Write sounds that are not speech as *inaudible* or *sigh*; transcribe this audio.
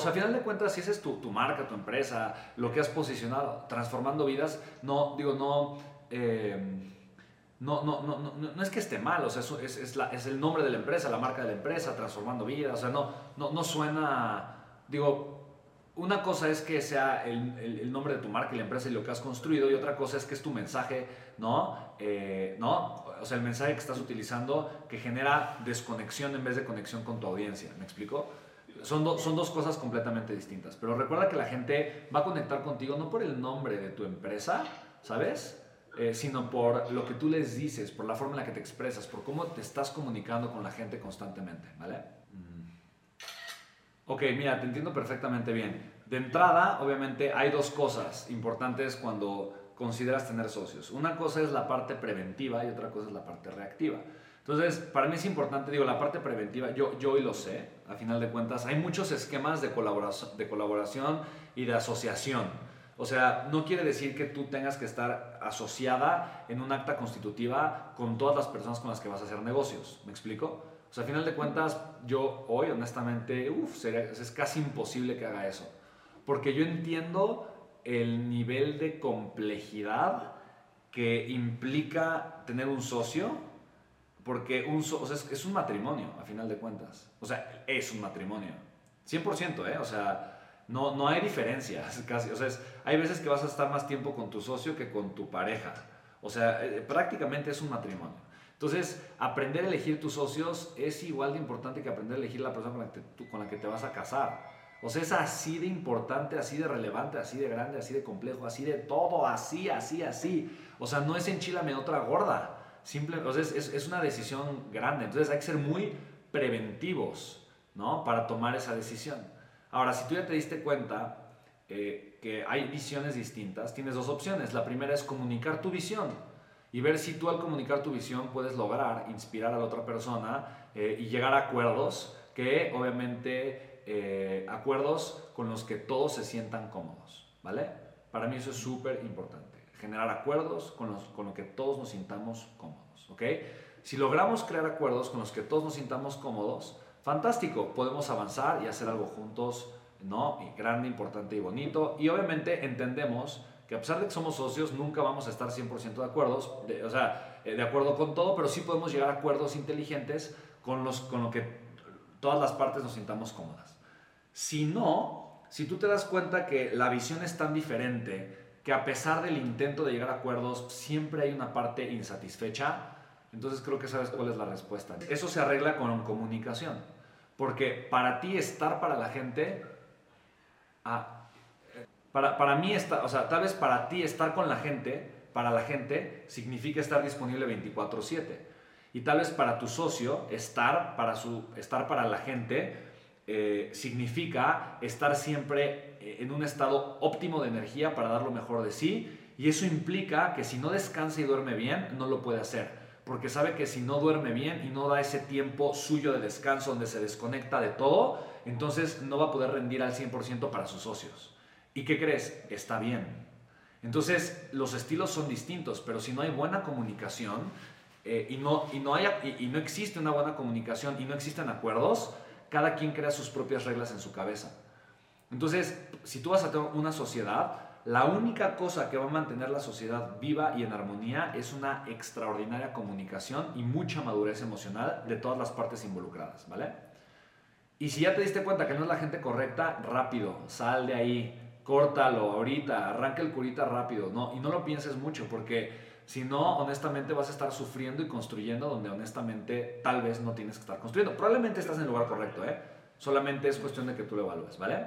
sea, a final de cuentas, si esa es tu, tu marca, tu empresa, lo que has posicionado, transformando vidas, no, digo, no... eh, no, no, no, no, no es que esté mal, o sea, es, es, la- es el nombre de la empresa, la marca de la empresa, transformando vidas, o sea, no, no, no suena, digo, una cosa es que sea el, el- nombre de tu marca y la empresa y lo que has construido, y otra cosa es que es tu mensaje, ¿no? Eh, ¿no? O sea, el mensaje que estás utilizando que genera desconexión en vez de conexión con tu audiencia, ¿me explico? Son, do- son dos cosas completamente distintas, pero recuerda que la gente va a conectar contigo no por el nombre de tu empresa, ¿sabes? Eh, sino por lo que tú les dices, por la forma en la que te expresas, por cómo te estás comunicando con la gente constantemente, ¿vale? Mm. Ok, mira, te entiendo perfectamente bien. De entrada, obviamente, hay dos cosas importantes cuando consideras tener socios. Una cosa es la parte preventiva y otra cosa es la parte reactiva. Entonces, para mí es importante, digo, la parte preventiva, yo, yo hoy lo sé, a final de cuentas, hay muchos esquemas de colaboración, de colaboración y de asociación. O sea, no quiere decir que tú tengas que estar asociada en un acta constitutiva con todas las personas con las que vas a hacer negocios. ¿Me explico? O sea, a final de cuentas, yo hoy, honestamente, uf, sería- es casi imposible que haga eso. Porque yo entiendo el nivel de complejidad que implica tener un socio, porque un o sea, es, es un matrimonio, a final de cuentas. O sea, es un matrimonio. 100%, ¿eh? O sea, no, no hay diferencias *laughs* casi. O sea, es- hay veces que vas a estar más tiempo con tu socio que con tu pareja. O sea, eh, prácticamente es un matrimonio. Entonces, aprender a elegir tus socios es igual de importante que aprender a elegir la persona con la que con la que te vas a casar. O sea, es así de importante, así de relevante, así de grande, así de complejo, así de todo, así, así, así. O sea, no es enchilame otra gorda. Simple, o es una decisión grande. Entonces hay que ser muy preventivos, ¿no? Para tomar esa decisión. Ahora, si tú ya te diste cuenta eh, que hay visiones distintas, tienes dos opciones. La primera es comunicar tu visión y ver si tú al comunicar tu visión puedes lograr inspirar a la otra persona eh, y llegar a acuerdos que obviamente eh, acuerdos con los que todos se sientan cómodos, ¿vale? Para mí eso es súper importante, generar acuerdos con los con lo que todos nos sintamos cómodos, ¿ok? Si logramos crear acuerdos con los que todos nos sintamos cómodos, fantástico, podemos avanzar y hacer algo juntos, ¿no? Y grande, importante y bonito. Y obviamente entendemos que a pesar de que somos socios, nunca vamos a estar 100% de acuerdo, de, o sea, eh, de acuerdo con todo, pero sí podemos llegar a acuerdos inteligentes con, los, con lo que todas las partes nos sintamos cómodas. Si no, si tú te das cuenta que la visión es tan diferente, que a pesar del intento de llegar a acuerdos, siempre hay una parte insatisfecha, entonces creo que sabes cuál es la respuesta. Eso se arregla con comunicación. Porque para ti estar para la gente, ah, para, para mí, está, o sea, tal vez para ti estar con la gente, para la gente, significa estar disponible 24/7. Y tal vez para tu socio, estar para, su, estar para la gente eh, significa estar siempre eh, en un estado óptimo de energía para dar lo mejor de sí. Y eso implica que si no descansa y duerme bien, no lo puede hacer. Porque sabe que si no duerme bien y no da ese tiempo suyo de descanso donde se desconecta de todo, entonces no va a poder rendir al 100% para sus socios. ¿Y qué crees? Está bien. Entonces los estilos son distintos, pero si no hay buena comunicación eh, y, no, y, no haya, y, y no existe una buena comunicación y no existen acuerdos, cada quien crea sus propias reglas en su cabeza. Entonces, si tú vas a tener una sociedad, la única cosa que va a mantener la sociedad viva y en armonía es una extraordinaria comunicación y mucha madurez emocional de todas las partes involucradas, ¿vale? Y si ya te diste cuenta que no es la gente correcta, rápido, sal de ahí, córtalo ahorita, arranca el curita rápido, ¿no? Y no lo pienses mucho porque si no, honestamente vas a estar sufriendo y construyendo donde honestamente tal vez no tienes que estar construyendo. Probablemente estás en el lugar correcto, ¿eh? Solamente es cuestión de que tú lo evalúes, ¿vale?